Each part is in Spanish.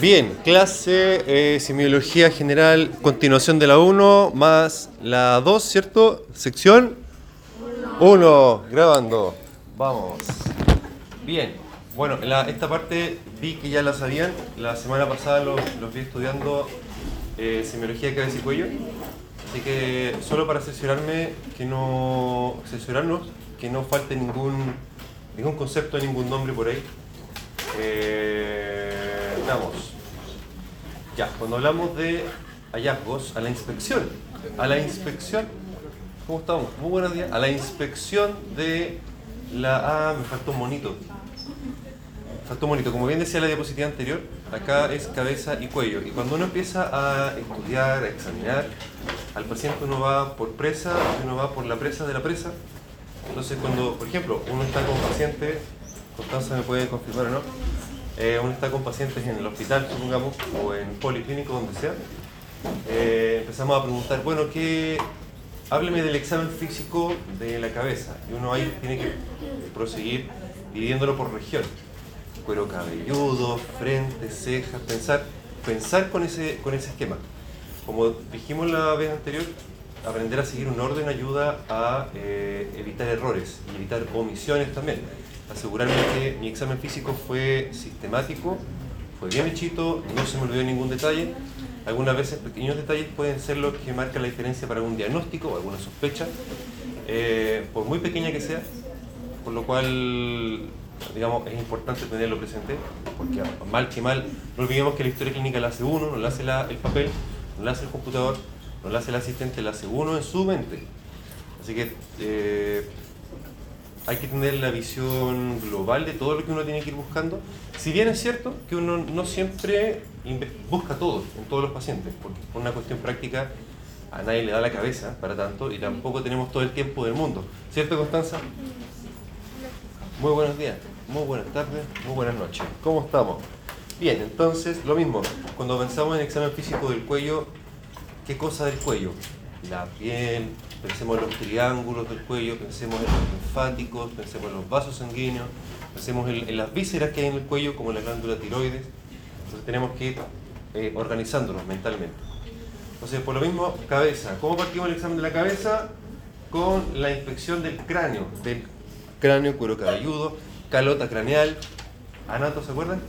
Bien, clase eh, semiología general, continuación de la 1 más la 2, ¿cierto? Sección 1, grabando. Vamos. Bien, bueno, la- esta parte vi que ya la sabían. La semana pasada los, los vi estudiando eh, semiología de cabeza y cuello. Así que solo para cerciorarme que no cerciorarnos que no falte ningún ningún concepto, ningún nombre por ahí. Eh, veamos. Ya, cuando hablamos de hallazgos, a la inspección, a la inspección, ¿cómo estamos? Muy buenos días. A la inspección de la. Ah, me faltó un monito. Faltó un monito. Como bien decía la diapositiva anterior, acá es cabeza y cuello. Y cuando uno empieza a estudiar, a examinar, al paciente uno va por presa, uno va por la presa de la presa. Entonces, cuando, por ejemplo, uno está con pacientes, Constanza me puede confirmar o no, eh, uno está con pacientes en el hospital, supongamos, o en policlínico, donde sea, eh, empezamos a preguntar, bueno, ¿qué? Hábleme del examen físico de la cabeza. Y uno ahí tiene que proseguir dividiéndolo por región. Cuero cabelludo, frente, cejas, pensar, pensar con ese, con ese esquema. Como dijimos la vez anterior, aprender a seguir un orden ayuda a eh, evitar errores y evitar omisiones también. Asegurarme que mi examen físico fue sistemático, fue bien hechito, no se me olvidó ningún detalle. Algunas veces pequeños detalles pueden ser los que marcan la diferencia para algún diagnóstico o alguna sospecha, eh, por muy pequeña que sea, por lo cual digamos, es importante tenerlo presente, porque mal que mal, no olvidemos que la historia clínica la hace uno, no la hace el papel, no la hace el computador, no la hace el asistente, la hace uno en su mente. Así que eh, hay que tener la visión global de todo lo que uno tiene que ir buscando. Si bien es cierto que uno no siempre busca todo en todos los pacientes, porque por una cuestión práctica a nadie le da la cabeza para tanto y tampoco tenemos todo el tiempo del mundo. ¿Cierto, Constanza? Muy buenos días, muy buenas tardes, muy buenas noches. ¿Cómo estamos? Bien, entonces lo mismo, cuando pensamos en examen físico del cuello, ¿qué cosa del cuello? La piel, pensemos en los triángulos del cuello, pensemos en los linfáticos, pensemos en los vasos sanguíneos, pensemos en, en las vísceras que hay en el cuello, como la glándula tiroides. Entonces tenemos que ir eh, organizándonos mentalmente. Entonces, por lo mismo, cabeza. ¿Cómo partimos el examen de la cabeza? Con la inspección del cráneo, del cráneo, cuero cabelludo, calota craneal, anato, ¿se acuerdan?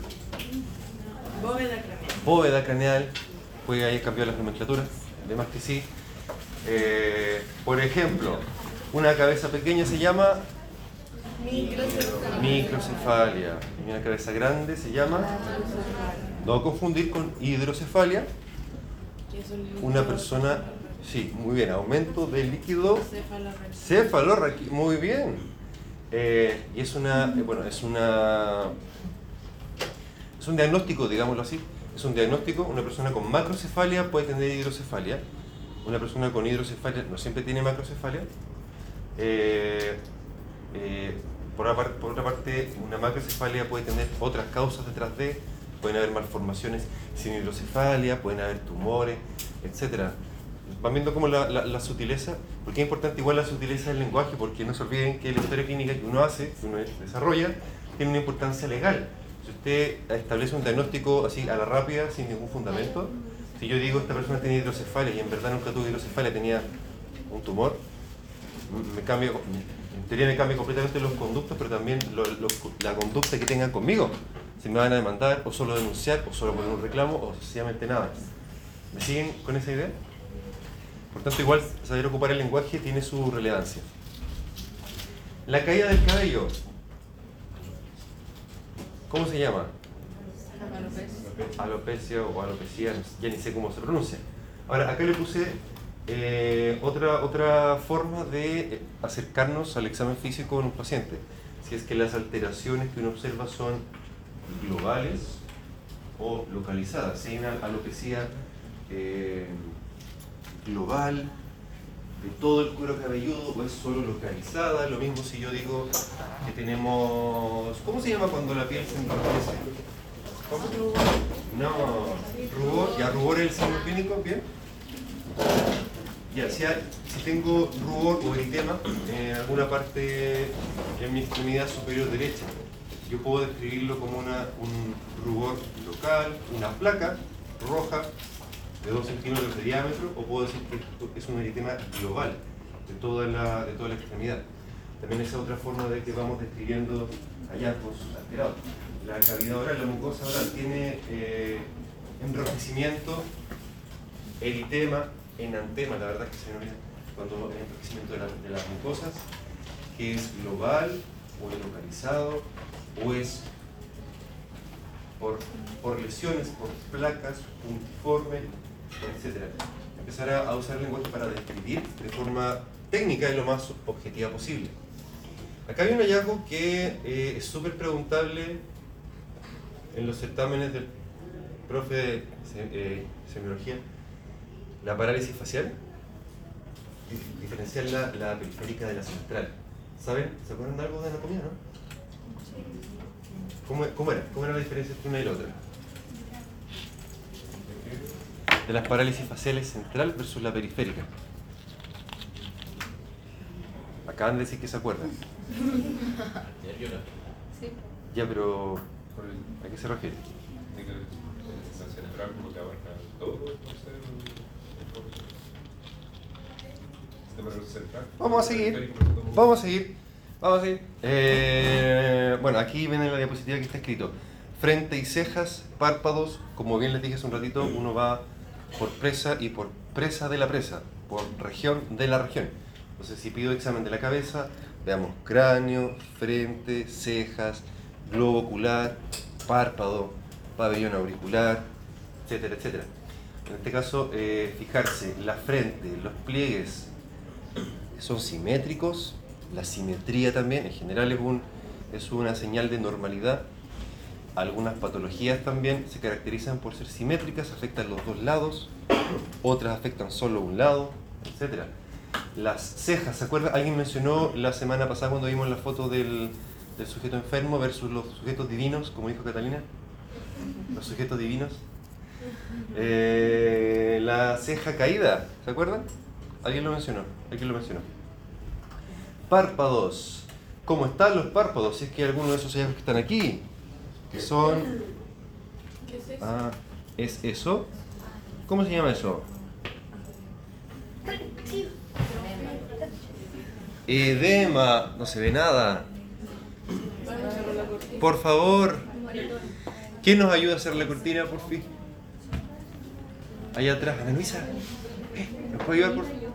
Bóveda craneal. Bóveda craneal, puede ahí cambiar las nomenclaturas, de más que sí. Eh, por ejemplo, una cabeza pequeña se llama Microcefalia. microcefalia y una cabeza grande se llama, no confundir con hidrocefalia, una persona, sí, muy bien, aumento de líquido cefalorraquídeo. Cefalorraquí, muy bien. Eh, y es una, eh, bueno, es una, es un diagnóstico, digámoslo así. Es un diagnóstico. Una persona con macrocefalia puede tener hidrocefalia. Una persona con hidrocefalia no siempre tiene macrocefalia. Eh, eh, por, otra por otra parte, una macrocefalia puede tener otras causas detrás de. Pueden haber malformaciones sin hidrocefalia, pueden haber tumores, etcétera. Van viendo como la, la, la sutileza, porque es importante igual la sutileza del lenguaje, porque no se olviden que la historia clínica que uno hace, que uno desarrolla, tiene una importancia legal. Si usted establece un diagnóstico así a la rápida, sin ningún fundamento, si yo digo esta persona tiene hidrocefalia y en verdad nunca tuvo hidrocefalia, tenía un tumor, me cambio, en teoría me cambia completamente los conductos, pero también la conducta que tengan conmigo. Si me van a demandar, o solo denunciar, o solo poner un reclamo, o sencillamente nada. ¿Me siguen con esa idea? Por tanto, igual saber ocupar el lenguaje tiene su relevancia. La caída del cabello. ¿Cómo se llama? Alopecia o alopecia, ya ni sé cómo se pronuncia. Ahora, acá le puse eh, otra, otra forma de eh, acercarnos al examen físico en un paciente. Si es que las alteraciones que uno observa son globales o localizadas. Si hay una alopecia eh, global de todo el cuero cabelludo o es solo localizada. Lo mismo si yo digo que tenemos... ¿Cómo se llama cuando la piel se enrojece? ¿Cómo? No, rubor, ya rubor es el signo clínico, bien. Ya, si, hay- si tengo rubor o eritema en alguna parte en mi extremidad superior derecha, yo puedo describirlo como una, un rubor local, una placa roja de 2 centímetros de diámetro, o puedo decir que es un eritema global de toda la, de toda la extremidad. También esa otra forma de que vamos describiendo hallazgos alterados. La cavidad oral, la mucosa oral, tiene eh, enrojecimiento, eritema, enantema, la verdad es que se denomina cuando hay enrojecimiento de, de las mucosas, que es global o es localizado o es por, lesiones, por placas, puntiforme, etc. Empezar a, usar el lenguaje para describir de forma técnica y lo más objetiva posible. Acá hay un hallazgo que eh, es súper preguntable en los certámenes del profe de eh, semiología, la parálisis facial, diferenciar la, periférica de la central. ¿Saben? ¿Se acuerdan de algo de anatomía, no? ¿Cómo, ¿Cómo, era? ¿Cómo era la diferencia entre una y la otra? De las parálisis faciales central versus la periférica. Acaban de decir que se acuerdan. Ya, pero ¿a qué se refiere? central como que abarca todo Vamos a seguir. Vamos a seguir. Vamos a seguir. Eh, bueno, aquí viene la diapositiva que está escrito. Frente y cejas, párpados, como bien les dije hace un ratito, uno va por presa y por presa de la presa, por región de la región. Entonces, si pido examen de la cabeza, veamos cráneo, frente, cejas, globo ocular, párpado, pabellón auricular, etcétera, etcétera. En este caso, eh, fijarse, la frente, los pliegues son simétricos, la simetría también, en general es, es una señal de normalidad. Algunas patologías también se caracterizan por ser simétricas, afectan los dos lados, otras afectan solo un lado, etc. Las cejas, ¿se acuerda? Alguien mencionó la semana pasada cuando vimos la foto del, del sujeto enfermo versus los sujetos divinos, como dijo Catalina. Los sujetos divinos. Eh, la ceja caída, ¿se acuerdan? Alguien lo mencionó, alguien lo mencionó. Párpados. ¿Cómo están los párpados? Si es que alguno de esos hallazgos que están aquí, que son... ¿Qué es eso? Ah, ¿es eso? ¿Cómo se llama eso? Edema. No se ve nada. Por favor. ¿Quién nos ayuda a hacer la cortina, por fin? Allá atrás, Ana Luisa. ¿Eh? ¿Nos puede ayudar, por favor?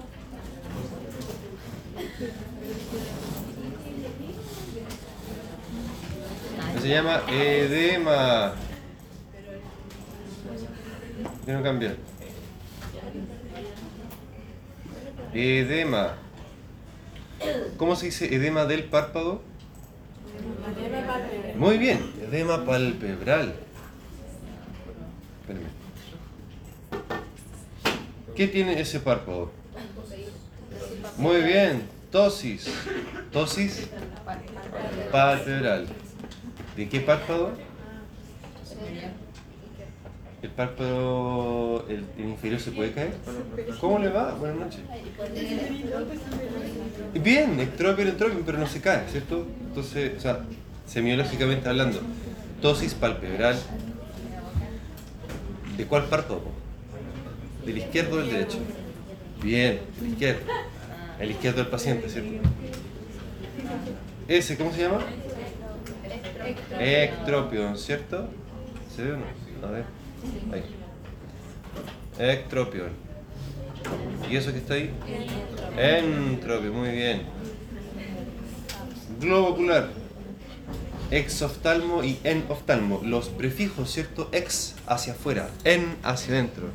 Se llama edema. ¿Por qué no cambia? Edema. ¿Cómo se dice edema del párpado? Muy bien, edema palpebral. ¿Qué tiene ese párpado? Muy bien, tosis. Tosis palpebral. ¿De qué párpado? ¿El párpado el, el inferior se puede caer? ¿Cómo le va? Buenas noches. Bien, extropio, entropio, pero no se cae, ¿cierto? Entonces, o sea, semiológicamente hablando, tosis palpebral. ¿De cuál párpado? ¿Del izquierdo o del derecho? Bien, el izquierdo. El izquierdo del paciente, ¿cierto? Ese, ¿cómo se llama? Ectropion, ¿cierto? ¿Se ve o no? A ver. Ahí. Ectropion. ¿Y eso que está ahí? Entropio, muy bien. Globo ocular. Exoftalmo y enoftalmo. Los prefijos, ¿cierto? Ex hacia afuera, en hacia adentro.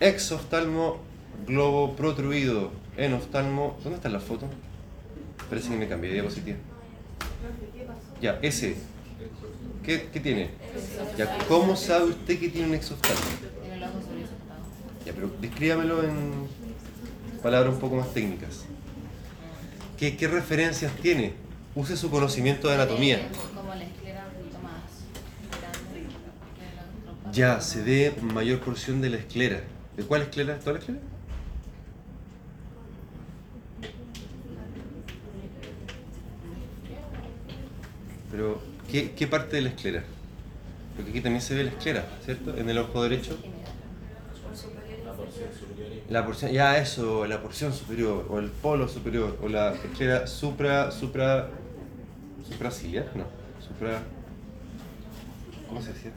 Exoftalmo, globo protruido. Enoftalmo. ¿Dónde está la foto? Parece que me cambié de diapositiva. Ya, ese. ¿Qué, qué tiene? Ya, ¿cómo sabe usted que tiene un exoftalmo? Ya, pero descríbamelo en palabras un poco más técnicas. ¿Qué, qué referencias tiene? Use su conocimiento de anatomía. Parte. Ya, se ve mayor porción de la esclera. ¿De cuál esclera? ¿Toda la esclera? Pero, ¿qué, parte de la esclera? Porque aquí también se ve la esclera, ¿cierto? En el ojo derecho. La porción, ya eso, la porción superior, o el polo superior, o la esclera supra, supra, supraciliar, no, supra, ¿cómo se decía?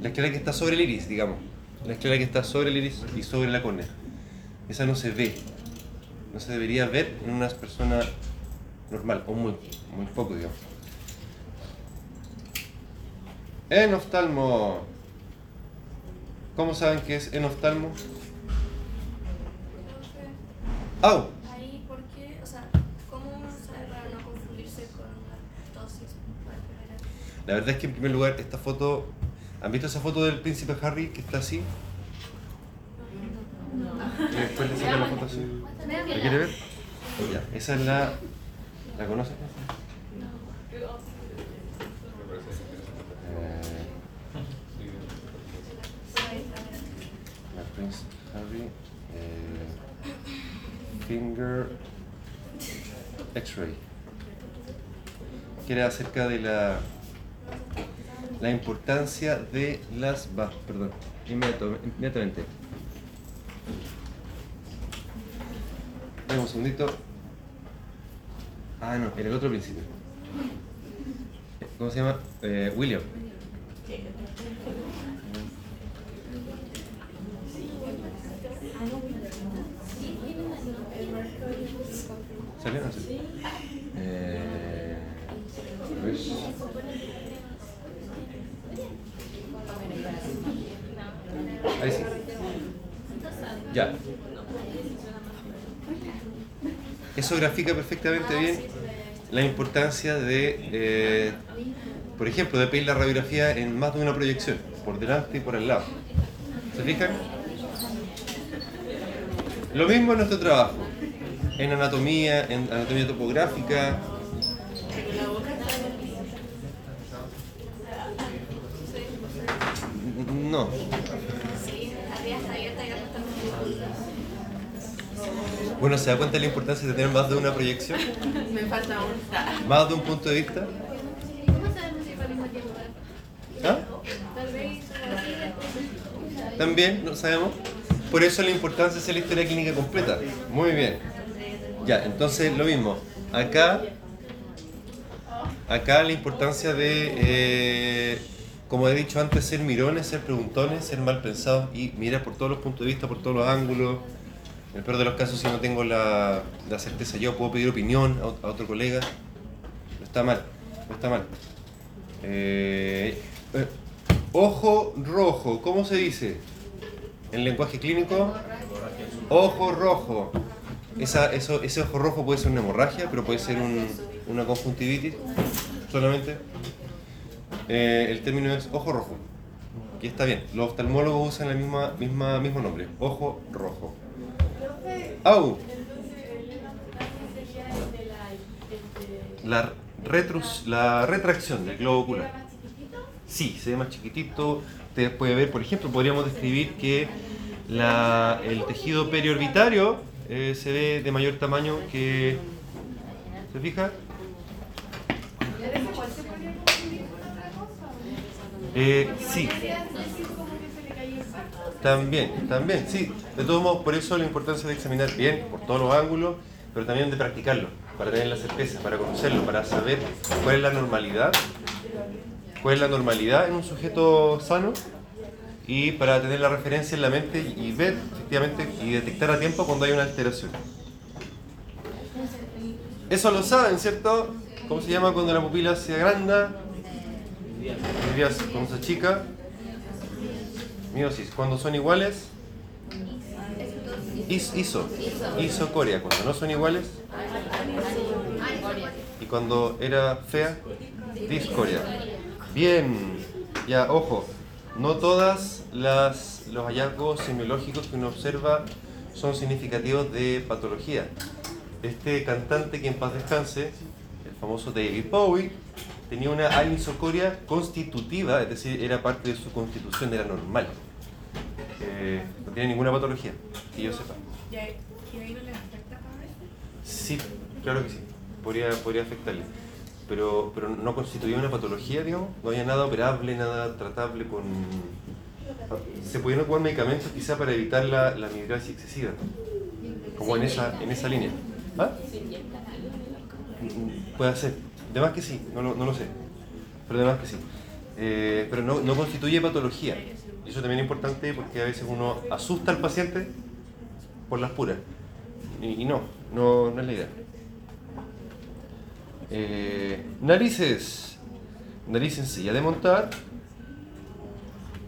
La esclera que está sobre el iris, digamos, la esclera que está sobre el iris y sobre la córnea. Esa no se ve, no se debería ver en una persona normal, o muy, muy poco, digamos. Enoftalmo. ¿Cómo saben qué es enoftalmo? ¡Au! Ahí, ¿por qué? O sea, ¿cómo uno sabe para no confundirse con la tosis? La verdad es que en primer lugar esta foto, ¿han visto esa foto del príncipe Harry que está así? Y después le sacan la foto así. ¿La quiere ver? Ya, esa es la... ¿La conoces? Eh, la Prince Harry eh, Finger X-Ray que era acerca de la la importancia de las va, perdón, inmediatamente. Dame un segundito. Ah, no, era el otro principio. ¿Cómo se llama? Eh, William. No sé. Eh, ahí sí. Ya. Eso grafica perfectamente bien la importancia de, eh, por ejemplo, de pedir la radiografía en más de una proyección, por delante y por el lado. ¿Se fijan? Lo mismo en nuestro trabajo, en anatomía, en anatomía topográfica. No, bueno, ¿se da cuenta de la importancia de tener más de una proyección? Me falta un. ¿Más de un punto de vista? ¿Ah? También, no sabemos. Por eso la importancia hacer la historia clínica completa. Muy bien. Ya, entonces lo mismo. Acá, acá la importancia de, eh, como he dicho antes, ser mirones, ser preguntones, ser mal pensados y mirar por todos los puntos de vista, por todos los ángulos. En el peor de los casos, si no tengo la, la certeza yo, puedo pedir opinión a, ot- a otro colega. No está mal, no está mal. Eh, eh, ojo rojo, ¿cómo se dice? En lenguaje clínico, ojo rojo. Esa, eso, ese ojo rojo puede ser una hemorragia, pero puede ser un- una conjuntivitis solamente. Eh, el término es ojo rojo. Y está bien, los oftalmólogos usan el misma, misma, mismo nombre, ojo rojo. ¡Au! La, retrus- la retracción del globo ocular. Sí, se ve más chiquitito. Usted puede ver, por ejemplo, podríamos describir que la- el tejido periorbitario eh, se ve de mayor tamaño que... ¿Se fija? Eh, sí. También, también, sí. De todos modos, por eso la importancia de examinar bien, por todos los ángulos, pero también de practicarlo, para tener la certeza, para conocerlo, para saber cuál es la normalidad, cuál es la normalidad en un sujeto sano y para tener la referencia en la mente y ver efectivamente y detectar a tiempo cuando hay una alteración. Eso lo saben, ¿cierto? ¿Cómo se llama cuando la pupila se agranda? Cuando se achica. Miosis. Cuando son iguales. Is, iso. Isocoria. Cuando no son iguales. Y cuando era fea. Discoria. Bien. Ya, ojo. No todas las los hallazgos semiológicos que uno observa son significativos de patología. Este cantante que en paz descanse, el famoso David Bowie, tenía una anisocoria constitutiva, es decir, era parte de su constitución, era normal. Eh, no tiene ninguna patología, que yo sepa. ¿Y ahí no les afecta a? Sí, claro que sí, podría, podría afectarle. Pero, pero no constituía una patología, digamos, no había nada operable, nada tratable con... Se podían ocupar medicamentos quizá para evitar la, la excesiva, como en esa, en esa línea. ¿Ah? Puede ser, de más que sí, no, lo- no lo sé, pero de más que sí. Eh, pero no, no constituye patología. Y eso también es importante porque a veces uno asusta al paciente por las puras. Y, y no, no, no es la idea. Eh, narices. Nariz sencilla de montar.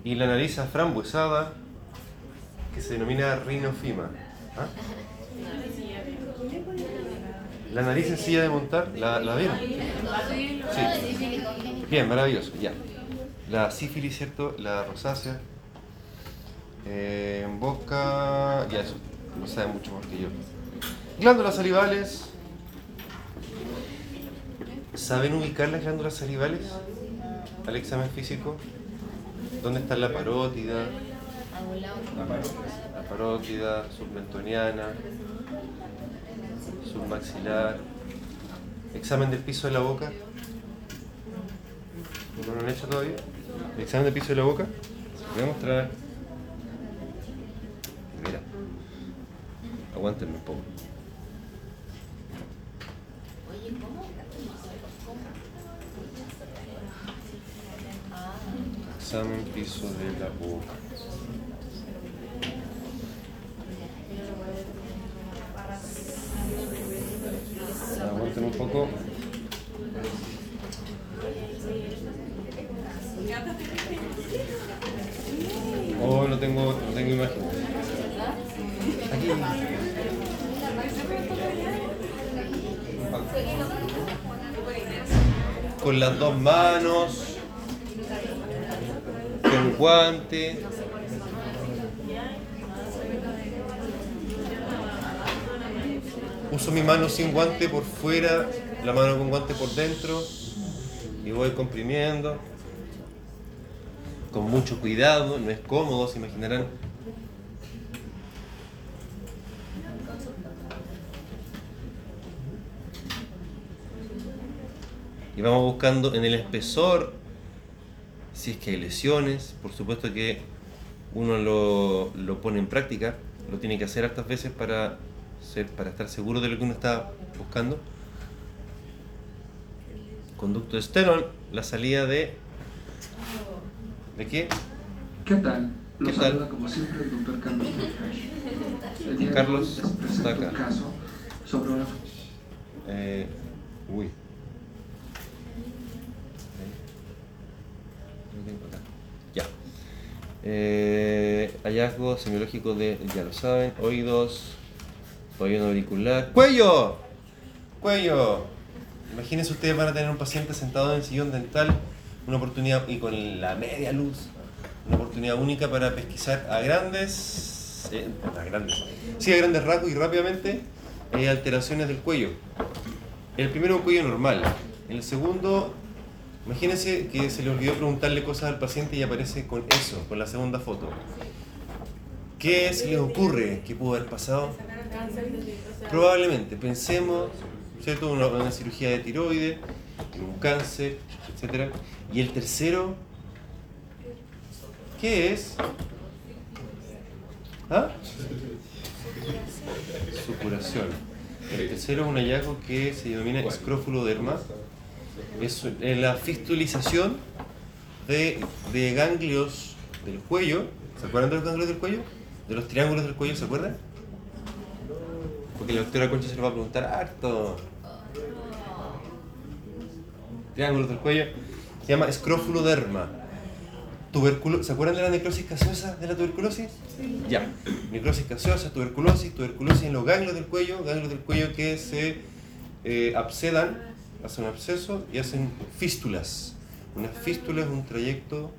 Y la nariz aframbuesada, que se denomina rinofima. ¿Ah? La nariz sencilla de montar, ¿la, la vieron? Bien, maravilloso, ya. La sífilis, ¿cierto? La rosácea. Eh, en boca. Ya, eso lo sabe mucho más que yo. Glándulas salivales. ¿Saben ubicar las glándulas salivales al examen físico? ¿Dónde está la parótida? La parótida, submentoniana, submaxilar. Examen del piso de la boca. ¿No lo han hecho todavía? ¿El examen del piso de la boca? Voy a mostrar. Mira. Aguántenme un poco. Oye, ¿cómo? Ah, Examen piso de la boca. Aguanten un poco. Oh, no tengo, no tengo imagen. Aquí. Con las dos manos. Con guante. Uso mi mano sin guante por fuera, la mano con guante por dentro y voy comprimiendo con mucho cuidado, no es cómodo, se imaginarán. Y vamos buscando en el espesor si es que hay lesiones, por supuesto que uno lo, lo pone en práctica, lo tiene que hacer hartas veces para, ser, para estar seguro de lo que uno está buscando. Conducto externo, la salida de... ¿De qué? ¿Qué tal? Los ¿Qué tal? saluda como siempre el doctor Carlos de Carlos está acá. caso sobre una Eh, uy. Lo tengo acá. Ya. Eh, hallazgo semiológico de, ya lo saben, oídos, oído auricular. ¡Cuello! ¡Cuello! Imagínense ustedes van a tener un paciente sentado en el sillón dental, una oportunidad, y con la media luz, una oportunidad única para pesquisar a grandes, eh, a grandes, sí, a grandes rasgos y rápidamente eh, alteraciones del cuello. El primero un cuello normal. El segundo, imagínense que se le olvidó preguntarle cosas al paciente y aparece con eso, con la segunda foto. ¿Qué se les ocurre que pudo haber pasado? Probablemente, pensemos, ¿cierto? Una, una cirugía de tiroides, un cáncer, etc. Y el tercero, ¿qué es? ¿Ah? Supuración. El tercero es un hallazgo que se denomina escrofuloderma. Es es la fistulización de, de ganglios del cuello. ¿Se acuerdan de los ganglios del cuello? De los triángulos del cuello, ¿se acuerdan? Porque la doctora Concha se lo va a preguntar harto. Triángulos del cuello. Se llama escrofuloderma. Tuberculo ¿Se acuerdan de la necrosis gaseosa de la tuberculosis? Ya. Necrosis gaseosa, tuberculosis, tuberculosis en los ganglios del cuello, ganglios del cuello que se eh, abscedan, hacen absceso y hacen fístulas. Una fístula es un trayecto,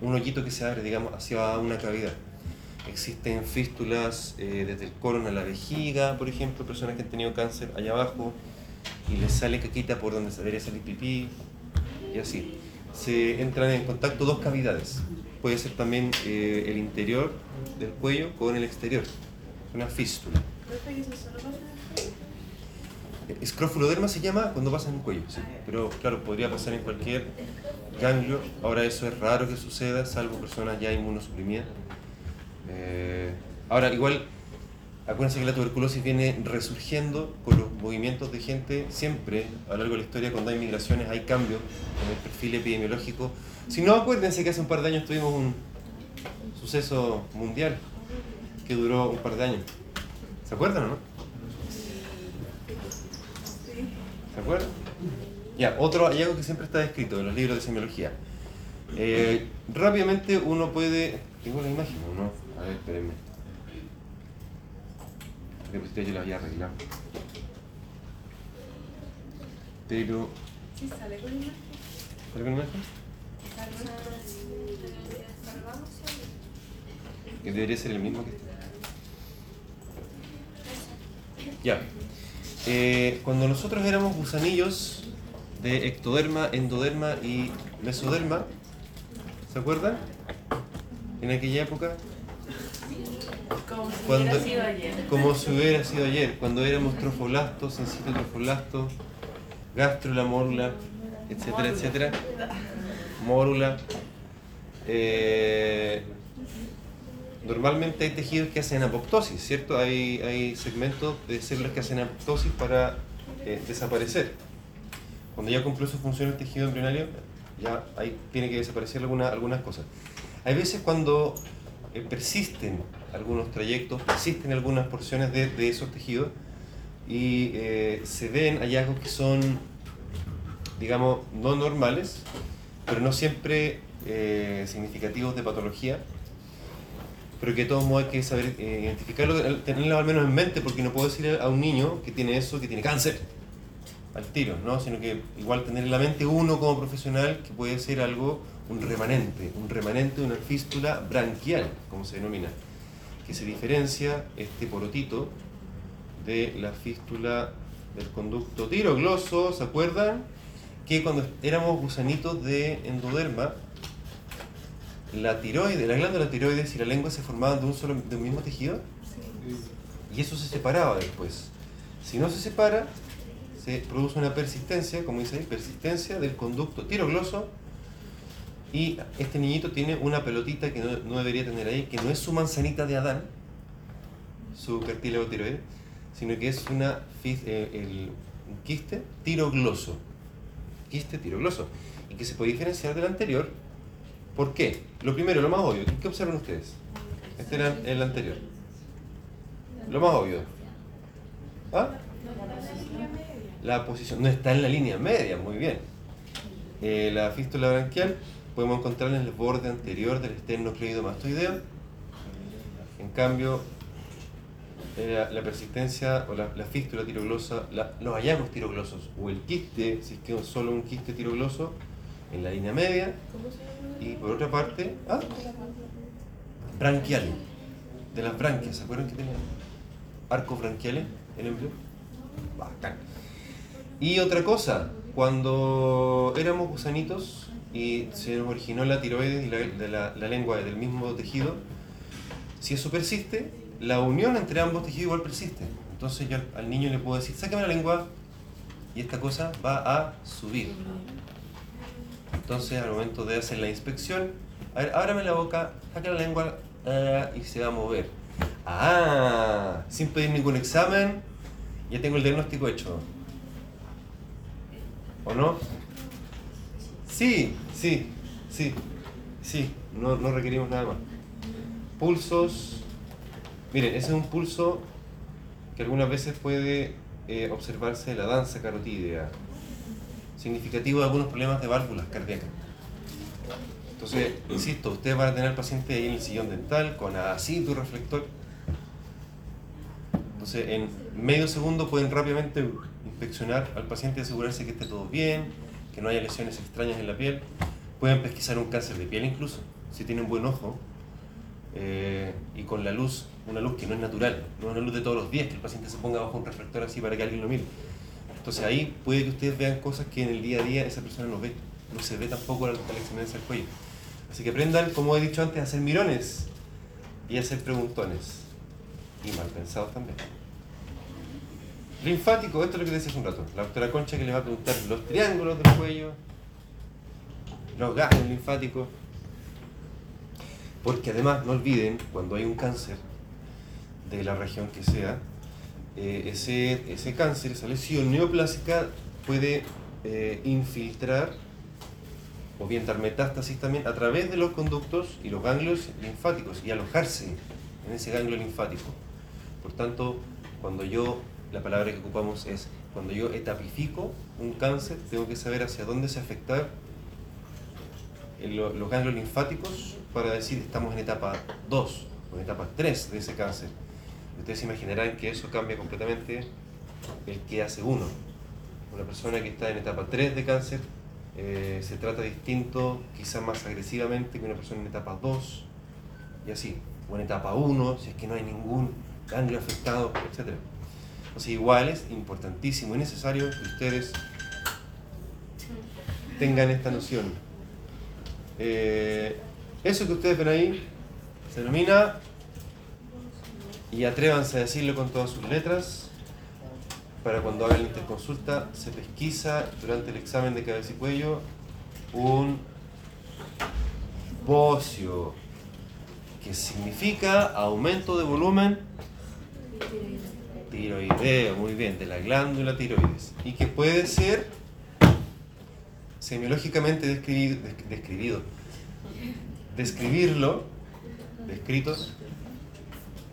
un hoyito que se abre, digamos, hacia una cavidad. Existen fístulas eh, desde el colon a la vejiga, por ejemplo, personas que han tenido cáncer allá abajo y les sale caquita por donde se debería salir pipí y así. Se entran en contacto dos cavidades. Puede ser también eh, el interior del cuello con el exterior. Una fístula. profe, ¿y eso solo pasa? Escrofuloderma se llama cuando pasa en el cuello, sí. Pero claro, podría pasar en cualquier ganglio. Ahora eso es raro que suceda, salvo personas ya inmunosuprimidas. Eh, ahora, igual, acuérdense que la tuberculosis viene resurgiendo con los movimientos de gente siempre, a lo largo de la historia, cuando hay migraciones, hay cambios en el perfil epidemiológico. Si no, acuérdense que hace un par de años tuvimos un suceso mundial que duró un par de años. ¿Se acuerdan o no? ¿Se acuerdan? Ya, otro hallazgo que siempre está descrito en los libros de semiología. Eh, rápidamente uno puede. Tengo la imagen, ¿o ¿no? A ver, espérenme. Después yo la había arreglado. Pero. Sí, sale con imagen. ¿Sale con imagen? Que debería ser el mismo que este. Ya. Eh, cuando nosotros éramos gusanillos de ectoderma, endoderma y mesoderma, ¿se acuerdan? En aquella época, Como si Cuando- hubiera sido ayer. como si hubiera sido ayer, cuando éramos trofoblastos, trofolastos, gastrula, mórula, etcétera, etcétera, mórula. Eh, normalmente hay tejidos que hacen apoptosis, ¿cierto? Hay, hay segmentos de células que hacen apoptosis para eh, desaparecer. Cuando ya cumplió su función el tejido embrionario, ya tiene que desaparecer alguna- algunas cosas. Hay veces cuando eh, persisten algunos trayectos, persisten algunas porciones de, de esos tejidos y eh, se ven hallazgos que son, digamos, no normales, pero no siempre significativos de patología, pero que de todos modos hay que saber eh, identificarlo, tenerlo al menos en mente, porque no puedo decir a un niño que tiene eso, que tiene cáncer, al tiro, ¿no? Sino que igual tener en la mente uno como profesional que puede ser algo, un remanente, un remanente de una fístula branquial, como se denomina, que se diferencia este porotito de la fístula del conducto tirogloso, ¿se acuerdan? Que cuando éramos gusanitos de endoderma, la tiroide, la glándula tiroides y la lengua se formaban de un solo, de un mismo tejido y eso se separaba después. Si no se separa, se produce una persistencia, como dice ahí, persistencia del conducto tirogloso y este niñito tiene una pelotita que no, no debería tener ahí, que no es su manzanita de Adán, su cartílago tiroide, sino que es una eh, el- un quiste tirogloso. Quiste tirogloso. Y que se puede diferenciar del anterior. ¿Por qué? Lo primero, lo más obvio. ¿Qué observan ustedes? Este era el anterior. Lo más obvio. ¿Ah? La posición no está en la línea media, muy bien. Eh, la fístula branquial podemos encontrarla en el borde anterior del esternocleido mastoideo. En cambio, la, persistencia o la, la fístula tiroglosa, la- los hallazgos tiroglosos o el quiste, si solo un quiste tirogloso, en la línea media. Y por otra parte, ¿ah? branquial, de las branquias, ¿se acuerdan que tenía arcos branquiales el embrión? Bacán. Y otra cosa, cuando éramos gusanitos y se nos originó la tiroides y la, de la, lengua del mismo tejido, si eso persiste, la unión entre ambos tejidos igual persiste. Entonces yo al, al niño le puedo decir, sácame la lengua y esta cosa va a subir. Entonces al momento de hacer la inspección, a ver, ábrame la boca, saca la lengua eh, y se va a mover. Ah, sin pedir ningún examen, ya tengo el diagnóstico hecho. ¿O no? Sí, sí, sí, sí, no, no requerimos nada más. Pulsos, miren, ese es un pulso que algunas veces puede eh, observarse en la danza carotídea, significativo de algunos problemas de válvulas cardíacas. Entonces, insisto, ustedes van a tener al paciente ahí en el sillón dental con tu reflector. Entonces, en medio segundo pueden rápidamente inspeccionar al paciente y asegurarse que esté todo bien, que no haya lesiones extrañas en la piel. Pueden pesquisar un cáncer de piel incluso, si tienen buen ojo. eh, y con la luz, una luz que no es natural, no es una luz de todos los días, que el paciente se ponga bajo un reflector así para que alguien lo mire. Entonces ahí puede que ustedes vean cosas que en el día a día esa persona no ve, no se ve tampoco al, al examinarse el cuello. Así que aprendan, como he dicho antes, a hacer mirones y a hacer preguntones. Y mal pensados también. Linfático, esto es lo que decía hace un rato. La doctora Concha que le va a preguntar los triángulos del cuello, los ganglios linfáticos. Porque además, no olviden, cuando hay un cáncer de la región que sea, eh, ese, ese cáncer, esa lesión neoplásica puede eh, infiltrar o bien dar metástasis también a través de los conductos y los ganglios linfáticos y alojarse en ese ganglio linfático. Por tanto, cuando yo, la palabra que ocupamos es, cuando yo etapifico un cáncer, tengo que saber hacia dónde se afecta el- los ganglios linfáticos para decir estamos en etapa 2 o en etapa 3 de ese cáncer. Ustedes se imaginarán que eso cambia completamente el que hace uno. Una persona que está en etapa 3 de cáncer eh, se trata distinto, quizás más agresivamente que una persona en etapa 2 y así. O en etapa 1, si es que no hay ningún ganglio afectado, etc. Sea, igual es importantísimo y necesario que ustedes tengan esta noción. Eh, eso que ustedes ven ahí se denomina, y atrévanse a decirlo con todas sus letras, para cuando hagan la interconsulta, se pesquisa durante el examen de cabeza y cuello un bocio, que significa aumento de volumen tiroideo, muy bien, de la glándula tiroides, y que puede ser semiológicamente describido, describido. Describirlo, descrito,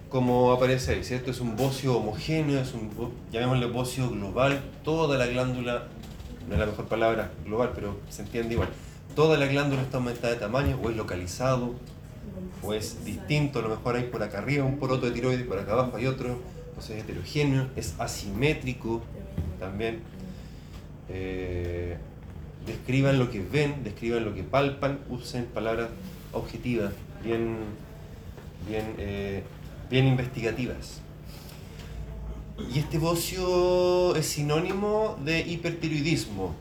como aparece ahí, ¿cierto? Es un bocio homogéneo, es un, llamémosle bocio global, toda la glándula, no es la mejor palabra global, pero se entiende igual, toda la glándula está aumentada de tamaño, o es localizado, o es distinto, a lo mejor hay por acá arriba un poroto de tiroides, por acá abajo hay otro, entonces es heterogéneo, es asimétrico también. Eh, describan lo que ven, describan lo que palpan, usen palabras objetivas, bien, bien, eh, bien investigativas. Y este bocio es sinónimo de hipertiroidismo.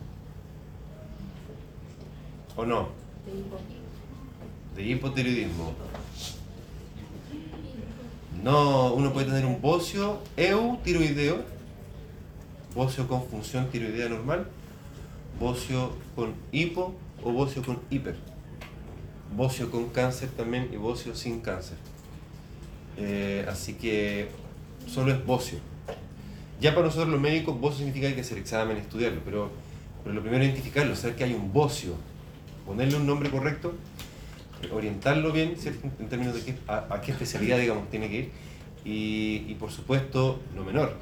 ¿O no? De hipotiroidismo. No, uno puede tener un bocio eutiroideo, bocio con función tiroidea normal, bocio con hipo o bocio con hiper. Bocio con cáncer también y bocio sin cáncer. Eh, así que solo es bocio. Ya para nosotros los médicos, bocio significa que hay que hacer examen, estudiarlo, pero, pero lo primero es identificarlo, saber que hay un bocio, ponerle un nombre correcto, eh, orientarlo bien, ¿cierto? En términos de a, qué especialidad, digamos, tiene que ir. Y, y por supuesto, lo menor.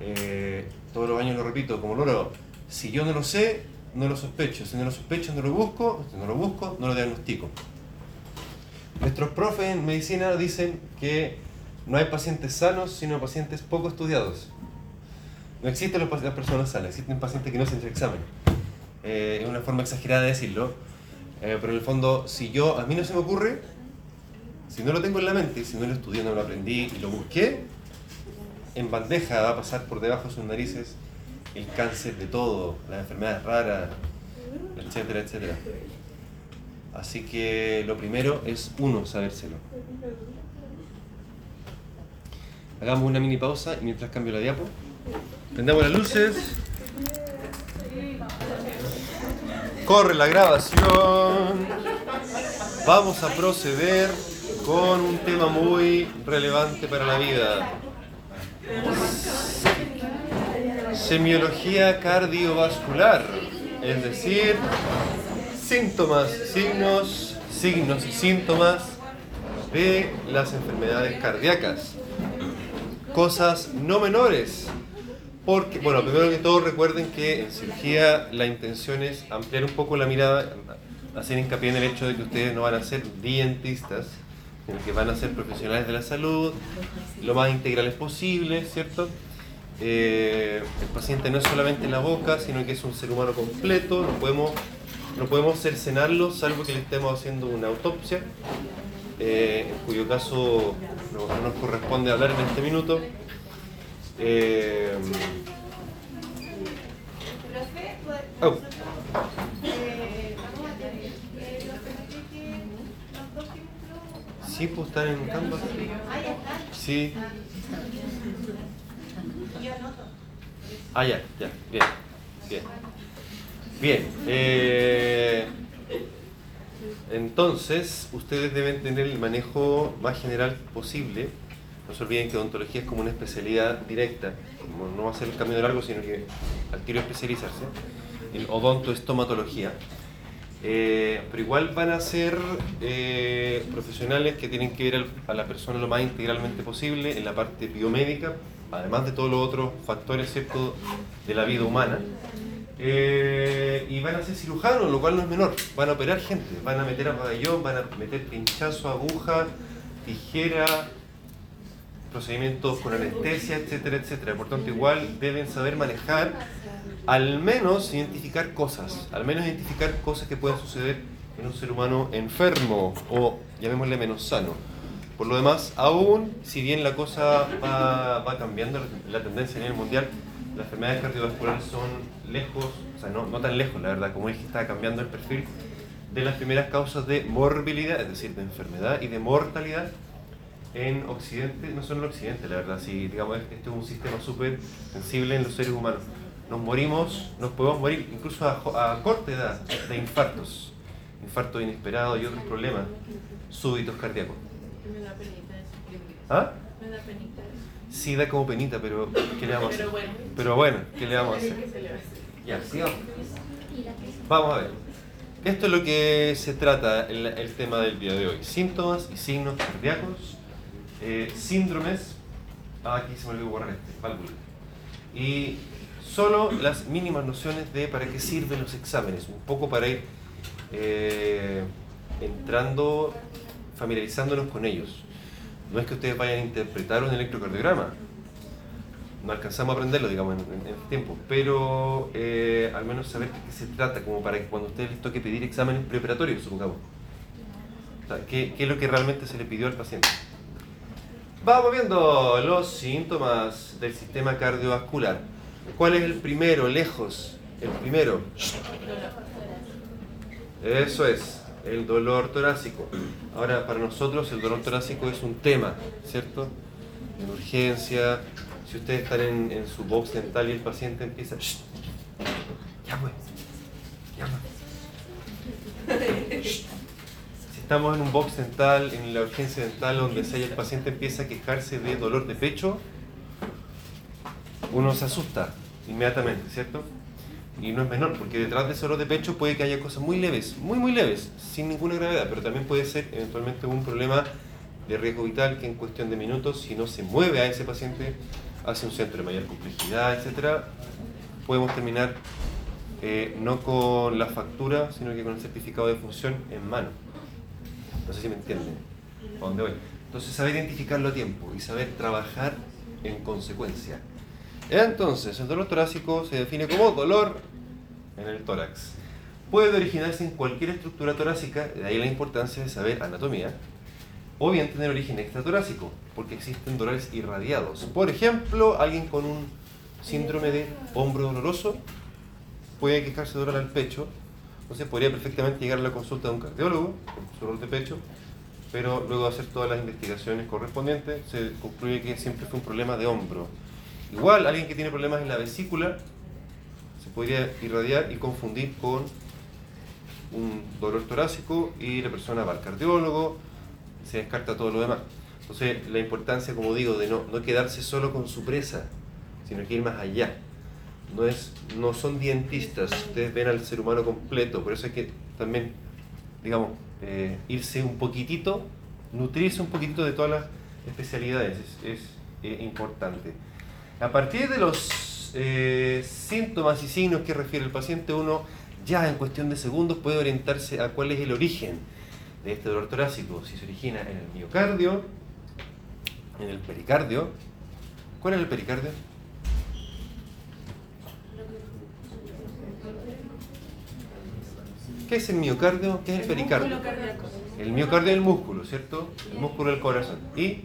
Eh, todos los años lo repito, como loro, si yo no lo sé, no lo sospecho. Si no lo sospecho, no lo busco. Si no lo busco, no lo diagnostico. Nuestros profes en medicina dicen que no hay pacientes sanos, sino pacientes poco estudiados. No existen las personas sanas, existen pacientes que no se hacen examen. Eh, es una forma exagerada de decirlo, eh, pero en el fondo, si yo, a mí no se me ocurre, si no lo tengo en la mente, si no lo estudié, no lo aprendí y lo busqué, en bandeja va a pasar por debajo de sus narices el cáncer de todo, las enfermedades raras, etcétera, etcétera. Así que lo primero es uno sabérselo. Hagamos una mini pausa y mientras cambio la diapo, prendamos las luces. Corre la grabación. Vamos a proceder con un tema muy relevante para la vida. Semiología cardiovascular, es decir, síntomas, signos, signos y síntomas de las enfermedades cardíacas. Cosas no menores, porque, bueno, primero que todo recuerden que en cirugía la intención es ampliar un poco la mirada, hacer hincapié en el hecho de que ustedes no van a ser dentistas, sino que van a ser profesionales de la salud, lo más integrales posible, ¿cierto? Eh, el paciente no es solamente la boca, sino que es un ser humano completo, no podemos, no podemos cercenarlo salvo que le estemos haciendo una autopsia, eh, en cuyo caso no, no nos corresponde hablar en este minuto. Eh, oh, sí, pues están en Canva. Sí. Ah, ya, ya, bien, bien. Bien, eh, entonces ustedes deben tener el manejo más general posible. No se olviden que odontología es como una especialidad directa, no va a ser el camino largo, sino que al tiro especializarse. En odontoestomatología. Eh, pero igual van a ser eh, profesionales que tienen que ver a la persona lo más integralmente posible en la parte biomédica, además de todos los otros factores ¿cierto? de la vida humana. Eh, y van a ser cirujanos, lo cual no es menor. Van a operar gente, van a meter a pabellón, van a meter pinchazo, aguja, tijera, procedimientos con anestesia, etcétera, etcétera. Por tanto, igual deben saber manejar, al menos identificar cosas, al menos identificar cosas que puedan suceder en un ser humano enfermo o llamémosle menos sano. Por lo demás, aún si bien la cosa va, va cambiando, la tendencia a nivel mundial, las enfermedades cardiovasculares son lejos, o sea, no, no tan lejos, la verdad, como dije, está cambiando el perfil de las primeras causas de morbilidad, es decir, de enfermedad y de mortalidad en Occidente, no solo en Occidente, la verdad, si digamos este es un sistema súper sensible en los seres humanos. Nos morimos, nos podemos morir incluso a, corta edad de infartos, infartos inesperados y otros problemas súbitos cardíacos. Me da penita eso. ¿Ah? Me da penita. Sí, da como penita, pero ¿qué le vamos a hacer? Pero bueno, ¿qué le vamos a hacer? Ya, sigamos. Vamos a ver. Esto es lo que se trata el, el tema del día de hoy. Síntomas y signos cardíacos, eh, síndromes. Ah, aquí se me olvidó borrar este, válvula. Y solo las mínimas nociones de para qué sirven los exámenes. Un poco para ir eh, entrando, familiarizándonos con ellos. No es que ustedes vayan a interpretar un electrocardiograma, no alcanzamos a aprenderlo, digamos, en, en- tiempo, pero eh, al menos saber de qué se trata, como para que cuando ustedes les toque pedir exámenes preparatorios, supongamos. O sea, ¿qué, qué es lo que realmente se le pidió al paciente? Vamos viendo los síntomas del sistema cardiovascular. ¿Cuál es el primero, lejos? El primero. Eso es, el dolor torácico. Ahora, para nosotros el dolor torácico es un tema, ¿cierto? En urgencia, si ustedes están en, en su box dental y el paciente empieza... "Shh, Ya pues, ya pues". Shh. Si estamos en un box dental, en la urgencia dental, donde sea y el paciente empieza a quejarse de dolor de pecho, uno se asusta inmediatamente, ¿cierto? Y no es menor, porque detrás de ese dolor de pecho puede que haya cosas muy leves, muy muy leves, sin ninguna gravedad, pero también puede ser eventualmente un problema de riesgo vital que en cuestión de minutos, si no se mueve a ese paciente hacia un centro de mayor complejidad, etcétera, podemos terminar eh, no con la factura, sino que con el certificado de función en mano. No sé si me entienden a dónde voy. Entonces, saber identificarlo a tiempo y saber trabajar en consecuencia. Entonces, el dolor torácico se define como dolor en el tórax. Puede originarse en cualquier estructura torácica, de ahí la importancia de saber anatomía, o bien tener origen extratorácico, porque existen dolores irradiados. Por ejemplo, alguien con un síndrome de hombro doloroso puede quejarse de dolor al pecho, entonces podría perfectamente llegar a la consulta de un cardiólogo su dolor de pecho, pero luego de hacer todas las investigaciones correspondientes se concluye que siempre fue un problema de hombro. Igual, alguien que tiene problemas en la vesícula se podría irradiar y confundir con un dolor torácico y la persona va al cardiólogo, se descarta todo lo demás. Entonces, la importancia, como digo, de no, no quedarse solo con su presa, sino que ir más allá. No, es, no son dientistas, ustedes ven al ser humano completo, por eso hay que también, digamos, eh, irse un poquitito, nutrirse un poquitito de todas las especialidades, es, eh, importante. A partir de los eh, síntomas y signos que refiere el paciente, uno ya en cuestión de segundos puede orientarse a cuál es el origen de este dolor torácico, si se origina en el miocardio, en el pericardio. ¿Cuál es el pericardio? ¿Qué es el miocardio? ¿Qué es el pericardio? El miocardio es el músculo, ¿cierto? El músculo del corazón. Y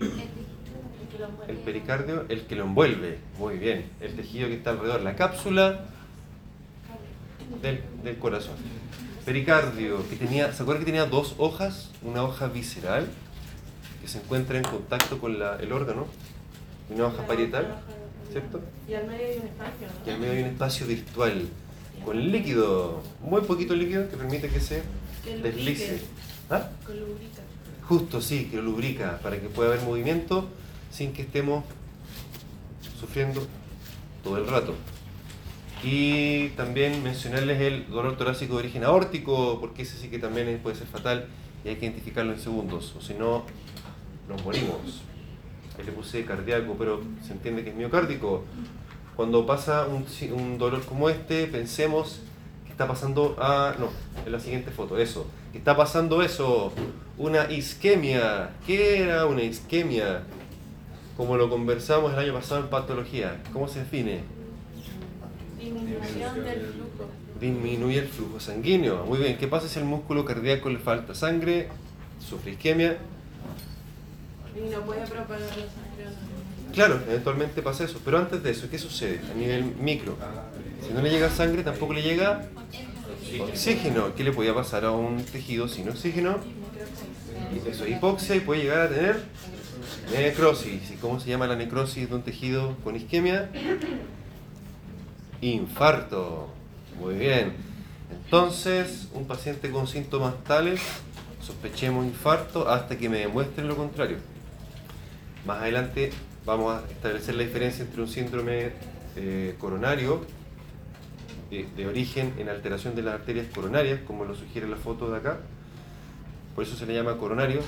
el pericardio, el que lo envuelve. Muy bien. El tejido que está alrededor, la cápsula del, del corazón. Pericardio, que tenía, ¿se acuerdan que tenía dos hojas? Una hoja visceral, que se encuentra en contacto con la- el órgano, y una hoja parietal. ¿cierto? Y al medio hay un espacio, ¿no? Que al medio hay un espacio virtual con líquido, muy poquito líquido, que permite que se Que deslice. ¿Ah? Con lubrica. Justo, sí, que lo lubrica para que pueda haber movimiento sin que estemos sufriendo todo el rato. Y también mencionarles el dolor torácico de origen aórtico, porque ese sí que también puede ser fatal y hay que identificarlo en segundos, o si no, nos morimos. Ahí le puse cardíaco, pero se entiende que es miocárdico. Cuando pasa un dolor como este, pensemos que está pasando a. No, en la siguiente foto, eso. Que está pasando eso, una isquemia. ¿Qué era una isquemia? Como lo conversamos el año pasado en patología. ¿Cómo se define? Disminución del flujo. Disminuye el flujo sanguíneo. Muy bien, ¿qué pasa si al músculo cardíaco le falta sangre? Sufre isquemia. Y no puede propagar la sangre. Claro, eventualmente pasa eso. Pero antes de eso, ¿qué sucede a nivel micro? Si no le llega sangre, tampoco le llega oxígeno. ¿Qué le podía pasar a un tejido sin oxígeno? Eso, hipoxia y puede llegar a tener necrosis. ¿Y cómo se llama la necrosis de un tejido con isquemia? Infarto. Muy bien. Entonces, un paciente con síntomas tales, sospechemos infarto hasta que me demuestren lo contrario. Más adelante vamos a establecer la diferencia entre un síndrome eh, coronario de, de origen en alteración de las arterias coronarias, como lo sugiere la foto de acá, por eso se le llama coronario,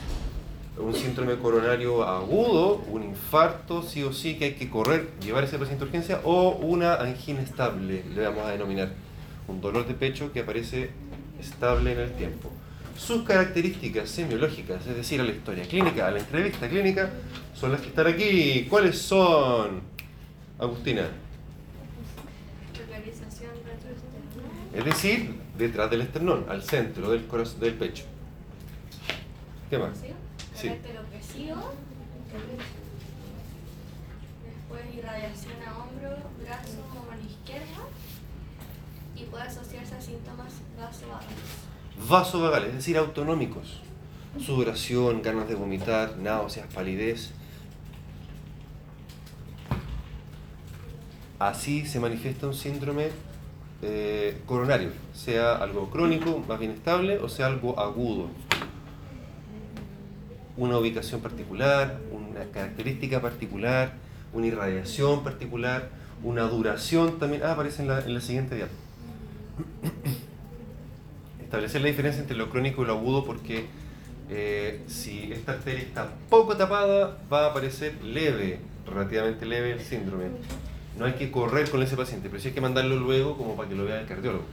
un síndrome coronario agudo, un infarto, sí o sí, que hay que correr, llevar ese paciente a urgencia, o una angina estable, le vamos a denominar, un dolor de pecho que aparece estable en el tiempo. Sus características semiológicas, es decir, a la historia clínica, a la entrevista clínica, son las que están aquí. ¿Cuáles son, Agustina? Es decir, detrás del esternón, al centro del, corazón, del pecho. ¿Qué más? Sí. Después irradiación a hombro, brazo o mano izquierda. Y puede asociarse a síntomas vasovagales. Vasovagales, es decir, autonómicos. Sudoración, ganas de vomitar, náuseas, palidez. Así se manifiesta un síndrome eh, coronario, sea algo crónico, más bien estable, o sea algo agudo. Una ubicación particular, una característica particular, una irradiación particular, una duración también. Ah, aparece en la, en la siguiente diapo. Establecer la diferencia entre lo crónico y lo agudo porque eh, si esta arteria está poco tapada, va a aparecer leve, relativamente leve el síndrome. No hay que correr con ese paciente, pero sí hay que mandarlo luego como para que lo vea el cardiólogo.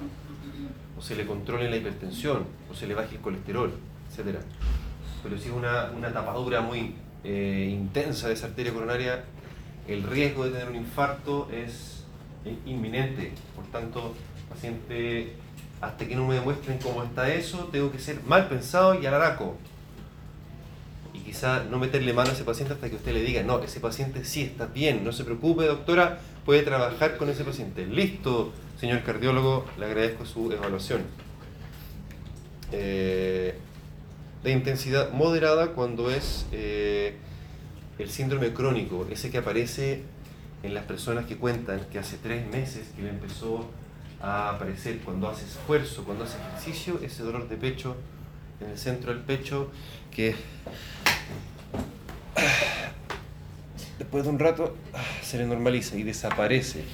O se le controle la hipertensión, o se le baje el colesterol, etc. Pero si es una, una tapadura muy eh, intensa de esa arteria coronaria, el riesgo de tener un infarto es inminente. Por tanto, paciente, hasta que no me demuestren cómo está eso, tengo que ser mal pensado y alaraco. Y quizá no meterle mano a ese paciente hasta que usted le diga, no, ese paciente sí está bien, no se preocupe, doctora, puede trabajar con ese paciente. Listo, señor cardiólogo, le agradezco su evaluación. Eh, de intensidad moderada cuando es eh, el síndrome crónico, ese que aparece en las personas que cuentan que hace tres meses que le empezó a aparecer cuando hace esfuerzo, cuando hace ejercicio, ese dolor de pecho en el centro del pecho que después de un rato se le normaliza y desaparece.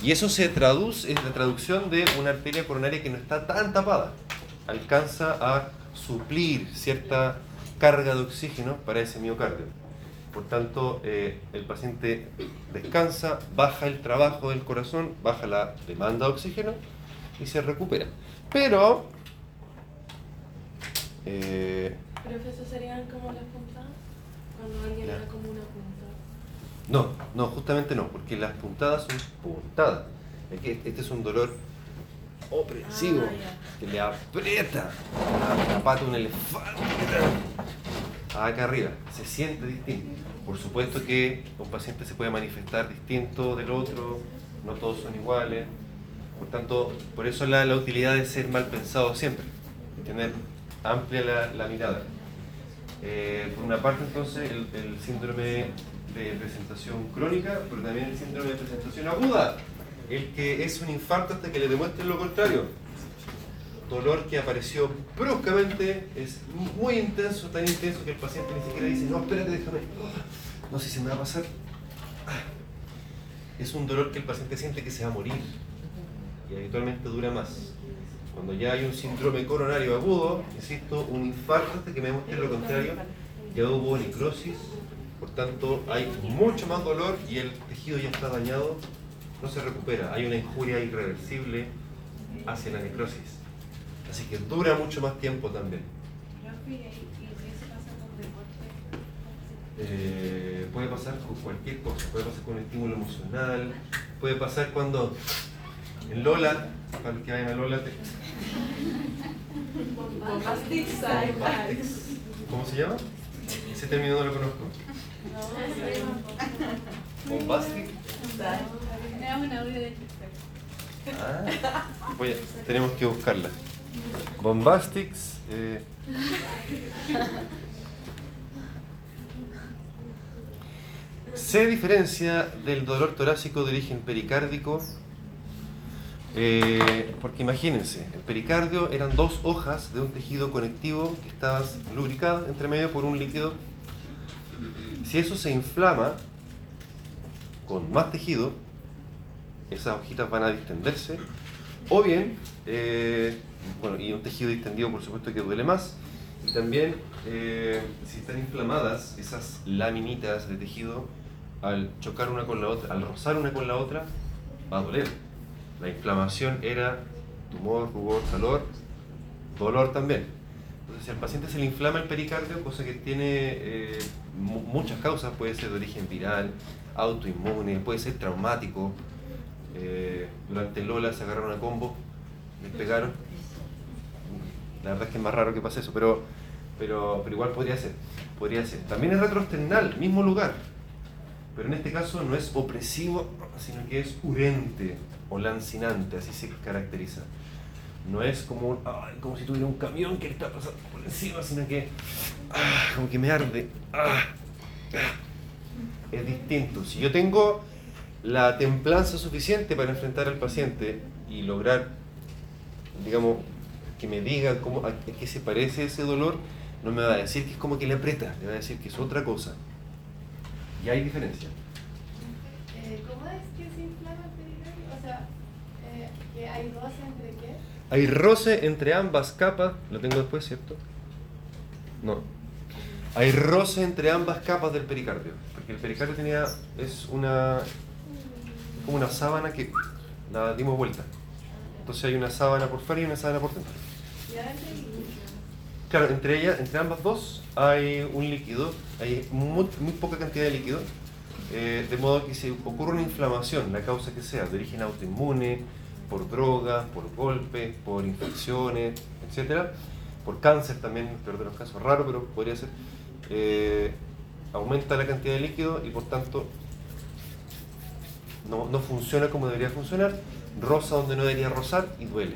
Y eso se traduce, es la traducción de una arteria coronaria que no está tan tapada. Alcanza a suplir cierta carga de oxígeno para ese miocardio. Por tanto, eh, el paciente descansa, baja el trabajo del corazón, baja la demanda de oxígeno y se recupera. Pero, eh, Pero esas serían como las puntadas. Cuando alguien Ya. da como una puntada. no, no, justamente no, porque las puntadas son puntadas. Es que este es un dolor opresivo Ah, que le aprieta la, la pata a un elefante. Acá arriba, se siente distinto. Por supuesto que un paciente se puede manifestar distinto del otro, no todos son iguales. Por tanto, por eso la, la utilidad de ser mal pensado siempre, tener amplia la, la mirada. Eh, por una parte, entonces, el, el síndrome de presentación crónica, pero también el síndrome de presentación aguda, el que es un infarto hasta que le demuestren lo contrario. Dolor que apareció bruscamente, es muy intenso, tan intenso que el paciente ni siquiera dice, no, espérate, déjame, no sé si se me va a pasar. Es un dolor que el paciente siente que se va a morir y habitualmente dura más. Cuando ya hay un síndrome coronario agudo, insisto, un infarto hasta que me demuestre lo contrario, ya hubo necrosis, por tanto hay mucho más dolor y el tejido ya está dañado, no se recupera, hay una injuria irreversible hacia la necrosis. Así que dura mucho más tiempo también. Eh, puede pasar con cualquier cosa, puede pasar con el estímulo emocional, puede pasar cuando en Lola, para los que vayan a Lola, te... ¿cómo se llama? Ese término no lo conozco. Bombastic. Era un audio de Ah, voy a- tenemos que buscarla. Bombastics. eh, Se diferencia del dolor torácico de origen pericárdico, eh, porque imagínense, el pericardio eran dos hojas de un tejido conectivo que estaba lubricado entre medio por un líquido. Si eso se inflama con más tejido, esas hojitas van a distenderse, o bien, eh, bueno, y un tejido distendido por supuesto que duele más, y también eh, si están inflamadas esas laminitas de tejido, al chocar una con la otra, al rozar una con la otra, va a doler. La inflamación era tumor, rubor, calor, dolor también. Entonces, si al paciente se le inflama el pericardio, cosa que tiene eh, mu- muchas causas, puede ser de origen viral, autoinmune, puede ser traumático. Eh, durante Lola se agarraron a combo, les pegaron. La verdad es que es más raro que pase eso, pero, pero, pero igual podría ser. Podría ser. También es retroesternal, mismo lugar. Pero en este caso no es opresivo, sino que es urente o lancinante, así se caracteriza. No es como, ay, como si tuviera un camión que le está pasando por encima, sino que ah, como que me arde. ah, ah. Es distinto. Si yo tengo la templanza suficiente para enfrentar al paciente y lograr, digamos, que me diga cómo, a qué se parece ese dolor, no me va a decir que es como que le aprieta, le va a decir que es otra cosa. Y hay diferencia. Eh, ¿Cómo es que se inflama el pericardio? O sea, eh, que hay roce entre qué? Hay roce entre ambas capas, lo tengo después, ¿cierto? No. Hay roce entre ambas capas del pericardio, porque el pericardio tenía, es una, como una sábana que la dimos vuelta. Entonces hay una sábana por fuera y una sábana por dentro. Claro, entre ellas, entre ambas dos hay un líquido, hay muy, poca cantidad de líquido, eh, de modo que si ocurre una inflamación, la causa que sea, de origen autoinmune, por drogas, por golpes, por infecciones, etcétera, por cáncer también, peor de los casos, raro, pero podría ser, eh, aumenta la cantidad de líquido y por tanto no, no funciona como debería funcionar, roza donde no debería rozar y duele.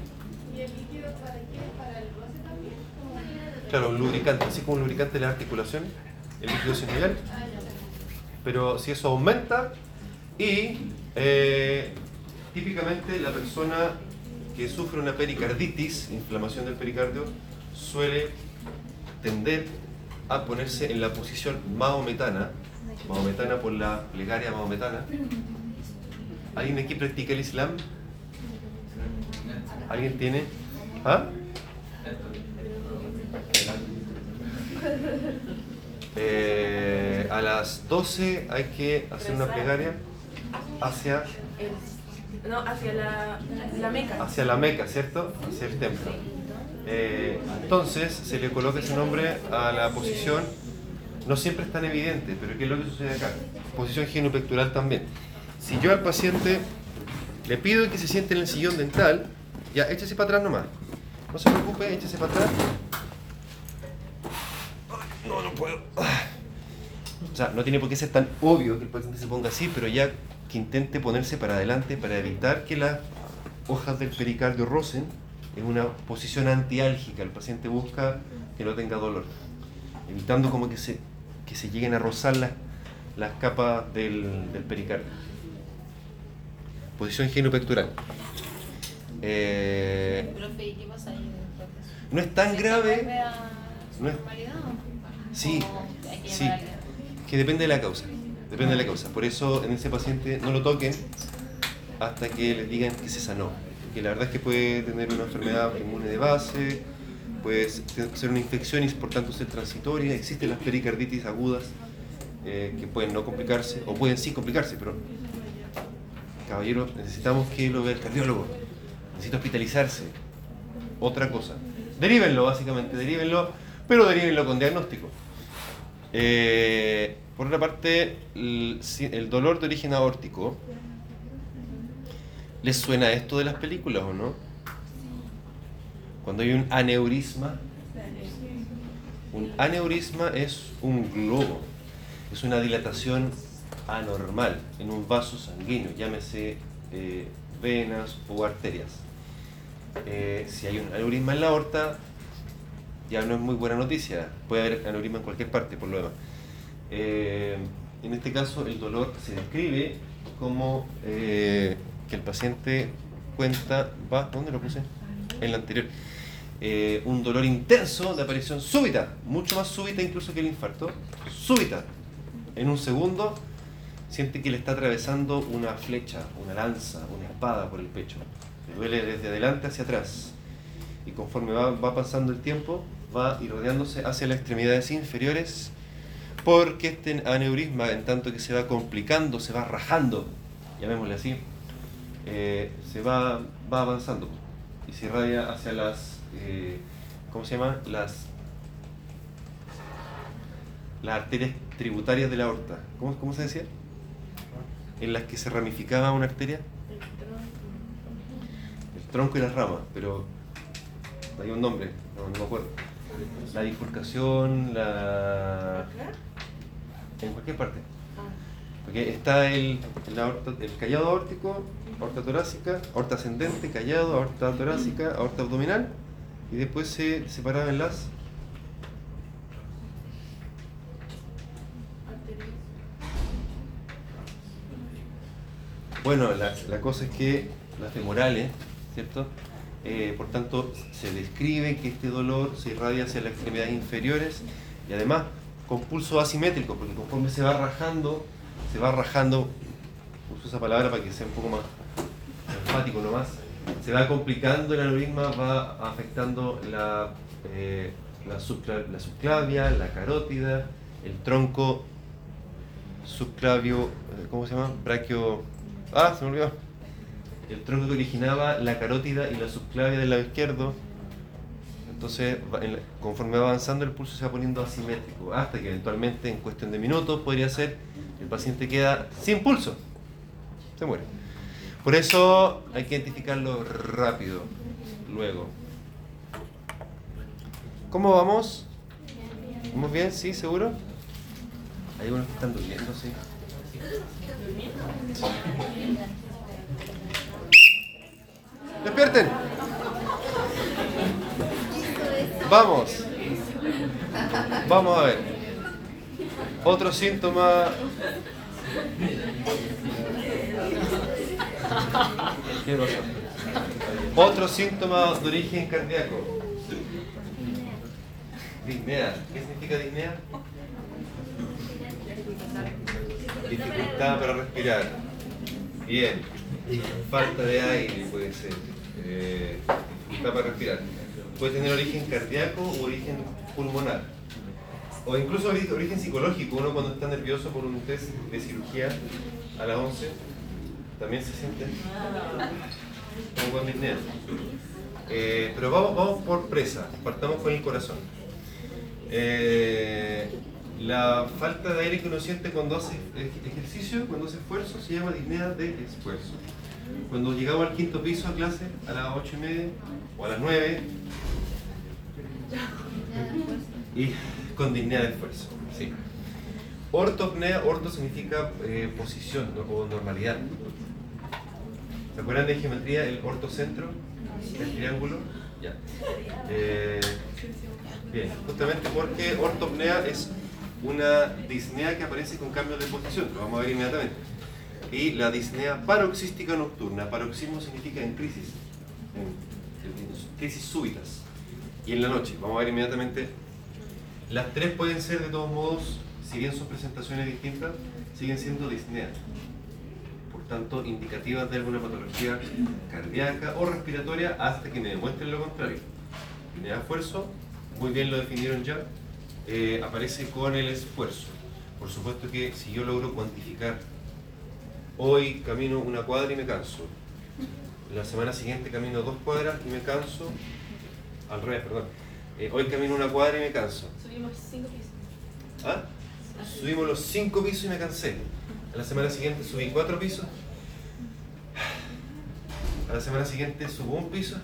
¿Y el líquido para qué? ¿Para el roce también? Claro, un lubricante, así como un lubricante de la articulación, el líquido sinovial. Ah. Pero si eso aumenta y eh, típicamente la persona que sufre una pericarditis, inflamación del pericardio, suele tender a ponerse en la posición maometana, maometana por la plegaria maometana. ¿Alguien aquí practica el Islam? ¿Alguien tiene? ¿Ah? Eh, a las 12 hay que hacer una plegaria hacia, no, hacia la, la meca. hacia la Meca, ¿cierto? Hacia el templo. Eh, entonces se le coloca ese nombre a la posición, no siempre es tan evidente, pero ¿qué es lo que sucede acá? Posición genopectoral también. Si yo al paciente le pido que se siente en el sillón dental, ya échese para atrás nomás. No se preocupe, échese para atrás. No, no puedo. O sea, no tiene por qué ser tan obvio que el paciente se ponga así, pero ya que intente ponerse para adelante para evitar que las hojas del pericardio rocen en una posición antiálgica. El paciente busca que no tenga dolor, evitando como que se, que se lleguen a rozar las, las capas del, del pericardio. Posición genopectoral. Eh, Profe, ¿y qué pasa ahí después de eso? no es tan grave. ¿Vuelve a su no es-? Sí, ¿O hay que sí. Que depende de la causa. Depende de la causa. Por eso en ese paciente no lo toquen hasta que les digan que se sanó. Que la verdad es que puede tener una enfermedad inmune de base, puede ser una infección y por tanto ser transitoria. Existen las pericarditis agudas eh, que pueden no complicarse o pueden sí complicarse, pero caballero, necesitamos que lo vea el cardiólogo. Necesita hospitalizarse. Otra cosa. Derívenlo, básicamente, derívenlo, pero derívenlo con diagnóstico. Eh, por otra parte, el, el dolor de origen aórtico. ¿Les suena esto de las películas o no? Cuando hay un aneurisma. Un aneurisma es un globo, es una dilatación anormal en un vaso sanguíneo, llámese eh, venas o arterias. Eh, si hay un aneurisma en la aorta, ya no es muy buena noticia. Puede haber aneurisma en cualquier parte, por lo demás. Eh, en este caso, el dolor se describe como eh, que el paciente cuenta, va, ¿dónde lo puse? En la anterior. Eh, un dolor intenso de aparición súbita, mucho más súbita incluso que el infarto, súbita. En un segundo siente que le está atravesando una flecha, una lanza, una espada por el pecho. Le duele desde adelante hacia atrás. Y conforme va, pasando el tiempo, va irradiándose hacia las extremidades inferiores, porque este aneurisma, en tanto que se va complicando, se va rajando, llamémosle así, eh, se va, va avanzando y se irradia hacia las, eh, ¿cómo se llama? Las, las arterias tributarias de la aorta. ¿Cómo, cómo se decía? En las que se ramificaba una arteria. El tronco y las ramas, pero hay un nombre, no, me acuerdo. La bifurcación, la... En cualquier parte. Porque está el, el, aorta- el callado aórtico, aorta torácica, aorta ascendente, callado, aorta torácica, aorta abdominal, y después se separaba en las Bueno, la, cosa es que las femorales, ¿cierto? Eh, por tanto, se describe que este dolor se irradia hacia las extremidades inferiores y además con pulso asimétrico, porque conforme se va rajando, se va rajando, uso esa palabra para que sea un poco más enfático nomás, se va complicando el aneurisma, va afectando la, eh, la, subcla- la subclavia, la carótida, el tronco subclavio, eh, ¿cómo se llama? Braquio... Ah, se me olvidó. El tronco que originaba la carótida y la subclavia del lado izquierdo. Entonces, conforme va avanzando, el pulso se va poniendo asimétrico, hasta que eventualmente, en cuestión de minutos, podría ser, el paciente queda sin pulso. Se muere. Por eso hay que identificarlo rápido, luego. ¿Cómo vamos? ¿Vamos bien? ¿Sí? ¿Seguro? Hay unos que están durmiendo, sí. ¡Despierten! Vamos. Vamos a ver. Otro síntoma. Otro síntoma de origen cardíaco. Disnea. ¿Qué significa disnea? Dificultad para respirar. Bien. Falta de aire puede ser. Eh, dificultad para respirar. Puede tener origen cardíaco o origen pulmonar. O incluso ori- origen psicológico. Uno cuando está nervioso por un test de cirugía a las 11 también se siente como con disnea. Eh, pero vamos, vamos por presa. Partamos con el corazón. Eh, la falta de aire que uno siente cuando hace ej- ejercicio, cuando hace esfuerzo, se llama disnea de esfuerzo. Cuando llegamos al quinto piso a clase, a las ocho y media o a las 9, y con disnea de esfuerzo. Sí. Ortopnea, orto significa eh, posición ¿no? o normalidad. ¿Se acuerdan de geometría? El ortocentro, el triángulo. Ya. Eh, bien, justamente porque ortopnea es una disnea que aparece con cambios de posición, lo vamos a ver inmediatamente. Y la disnea paroxística nocturna, paroxismo significa en crisis, en, crisis súbitas. Y en la noche, vamos a ver inmediatamente, las tres pueden ser de todos modos, si bien son presentaciones distintas, siguen siendo disneas. Por tanto, indicativas de alguna patología cardíaca o respiratoria hasta que me demuestren lo contrario. Disnea esfuerzo, muy bien lo definieron ya, eh, aparece con el esfuerzo. Por supuesto que si yo logro cuantificar, hoy camino una cuadra y me canso, la semana siguiente camino dos cuadras y me canso, al revés, perdón, Eh, hoy camino una cuadra y me canso. Subimos cinco pisos. ¿Ah? Subimos los cinco pisos y me cansé. A la semana siguiente subí cuatro pisos. A la semana siguiente subo un piso.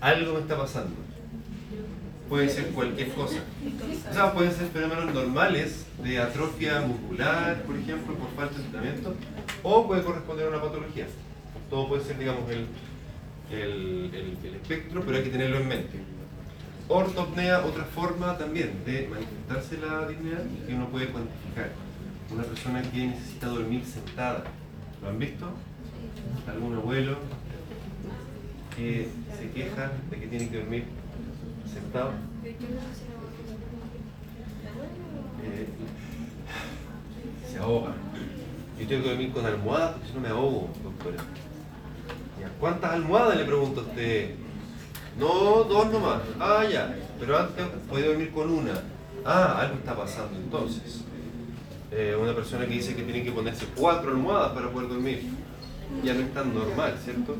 Algo me está pasando. Puede ser cualquier cosa. O sea, pueden ser fenómenos normales de atrofia muscular, por ejemplo, por falta de tratamiento, o puede corresponder a una patología. Todo puede ser, digamos, el, el, el- el espectro, pero hay que tenerlo en mente. Ortopnea, otra forma también de manifestarse la disnea y que uno puede cuantificar. Una persona que necesita dormir sentada. ¿Lo han visto? ¿Algún abuelo que se queja de que tiene que dormir sentado? Eh, se ahoga. Yo tengo que dormir con almohadas porque si no me ahogo, doctora. Ya, ¿Cuántas almohadas le pregunto a usted? No, dos nomás. Ah, ya. Pero antes puede dormir con una. Ah, algo está pasando entonces. Eh, una persona que dice que tiene que ponerse cuatro almohadas para poder dormir. Ya no es tan normal, ¿cierto?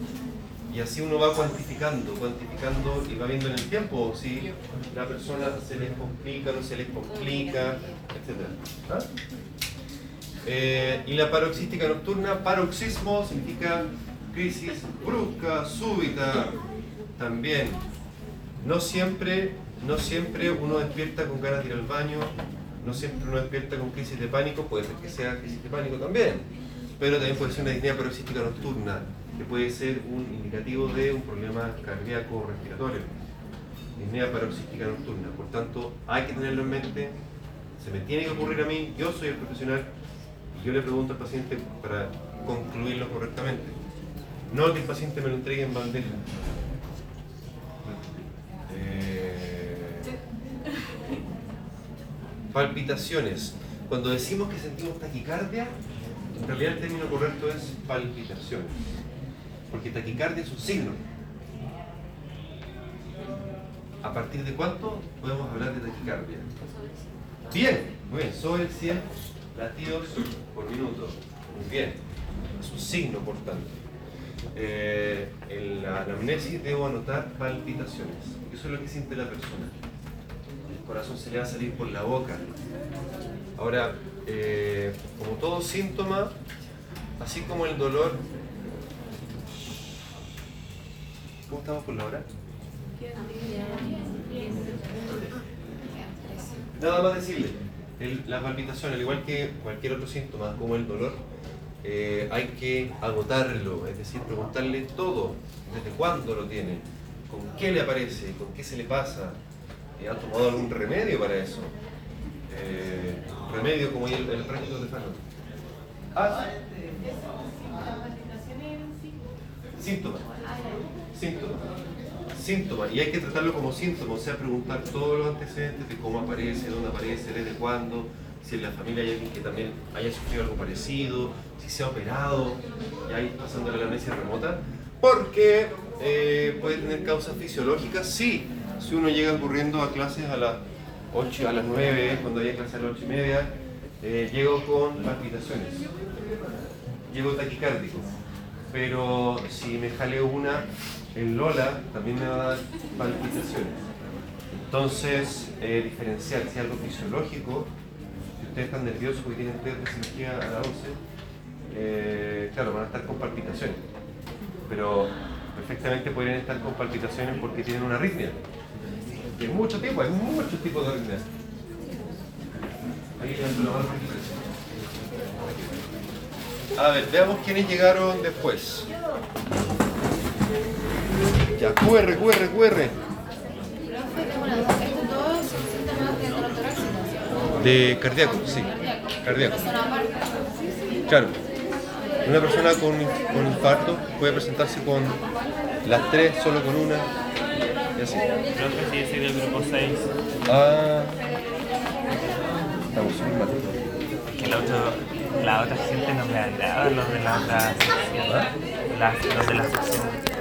Y así uno va cuantificando, cuantificando y va viendo en el tiempo si la persona se les complica, no se les complica, etc. ¿Ah? Eh, y la paroxística nocturna, paroxismo significa crisis brusca, súbita, también. No siempre, no siempre uno despierta con ganas de ir al baño, no siempre uno despierta con crisis de pánico, puede ser que sea crisis de pánico también, pero también puede ser una disnea paroxística nocturna, que puede ser un indicativo de un problema cardíaco o respiratorio. Disnea paroxística nocturna, por tanto hay que tenerlo en mente, se me tiene que ocurrir a mí, yo soy el profesional, y yo le pregunto al paciente para concluirlo correctamente. No que el paciente me lo entregue en bandeja. Eh, palpitaciones. Cuando decimos que sentimos taquicardia, en realidad el término correcto es palpitaciones. Porque taquicardia es un signo. ¿A partir de cuánto podemos hablar de taquicardia? Bien, muy bien, sobre 100 latidos por minuto. Muy bien, es un signo por tanto. Eh, en la anamnesis debo anotar palpitaciones. Eso es lo que siente la persona. El corazón se le va a salir por la boca. Ahora, eh, como todo síntoma, así como el dolor. ¿Cómo estamos por la hora? Nada más decirle, el- la palpitación, al igual que cualquier otro síntoma, como el dolor, eh, hay que agotarlo, es decir, preguntarle todo, desde cuándo lo tiene, con qué le aparece, con qué se le pasa, Eh, ¿han tomado algún remedio para eso? Eh, remedio como el, el régimen de Fano. Ah, ¿La palpitación es un signo? Síntoma, síntoma, y hay que tratarlo como síntoma, o sea, preguntar todos los antecedentes de cómo aparece, dónde aparece, desde cuándo, si en la familia hay alguien que también haya sufrido algo parecido, si se ha operado, y ahí pasando la amnesia remota, porque eh, puede tener causas fisiológicas, sí, si uno llega ocurriendo a clases a las 8, a las 9, cuando haya clases a las 8 y media, eh, llego con palpitaciones, llego taquicárdico, pero si me jaleo una en Lola, también me va a dar palpitaciones. Entonces, eh, diferenciar si algo fisiológico, si ustedes están nerviosos porque tienen test de cirugía a las 11, eh, claro, van a estar con palpitaciones. Pero perfectamente podrían estar con palpitaciones porque tienen una arritmia. Hay mucho tipo, hay muchos tipos de arritmias. A ver, veamos quiénes llegaron después. Ya, QR, QR, QR. Profe, tengo una duda. ¿Estos todos son síntomas de cardíaco, sí. Cardíaco. Claro. Una persona con, con infarto puede presentarse con las tres, solo con una. Y así. Creo que sí, soy del grupo 6. Ah. Estamos súper mal. Que la, otro, la otra gente no me agrada, los de la otra sección. Las- los de la sección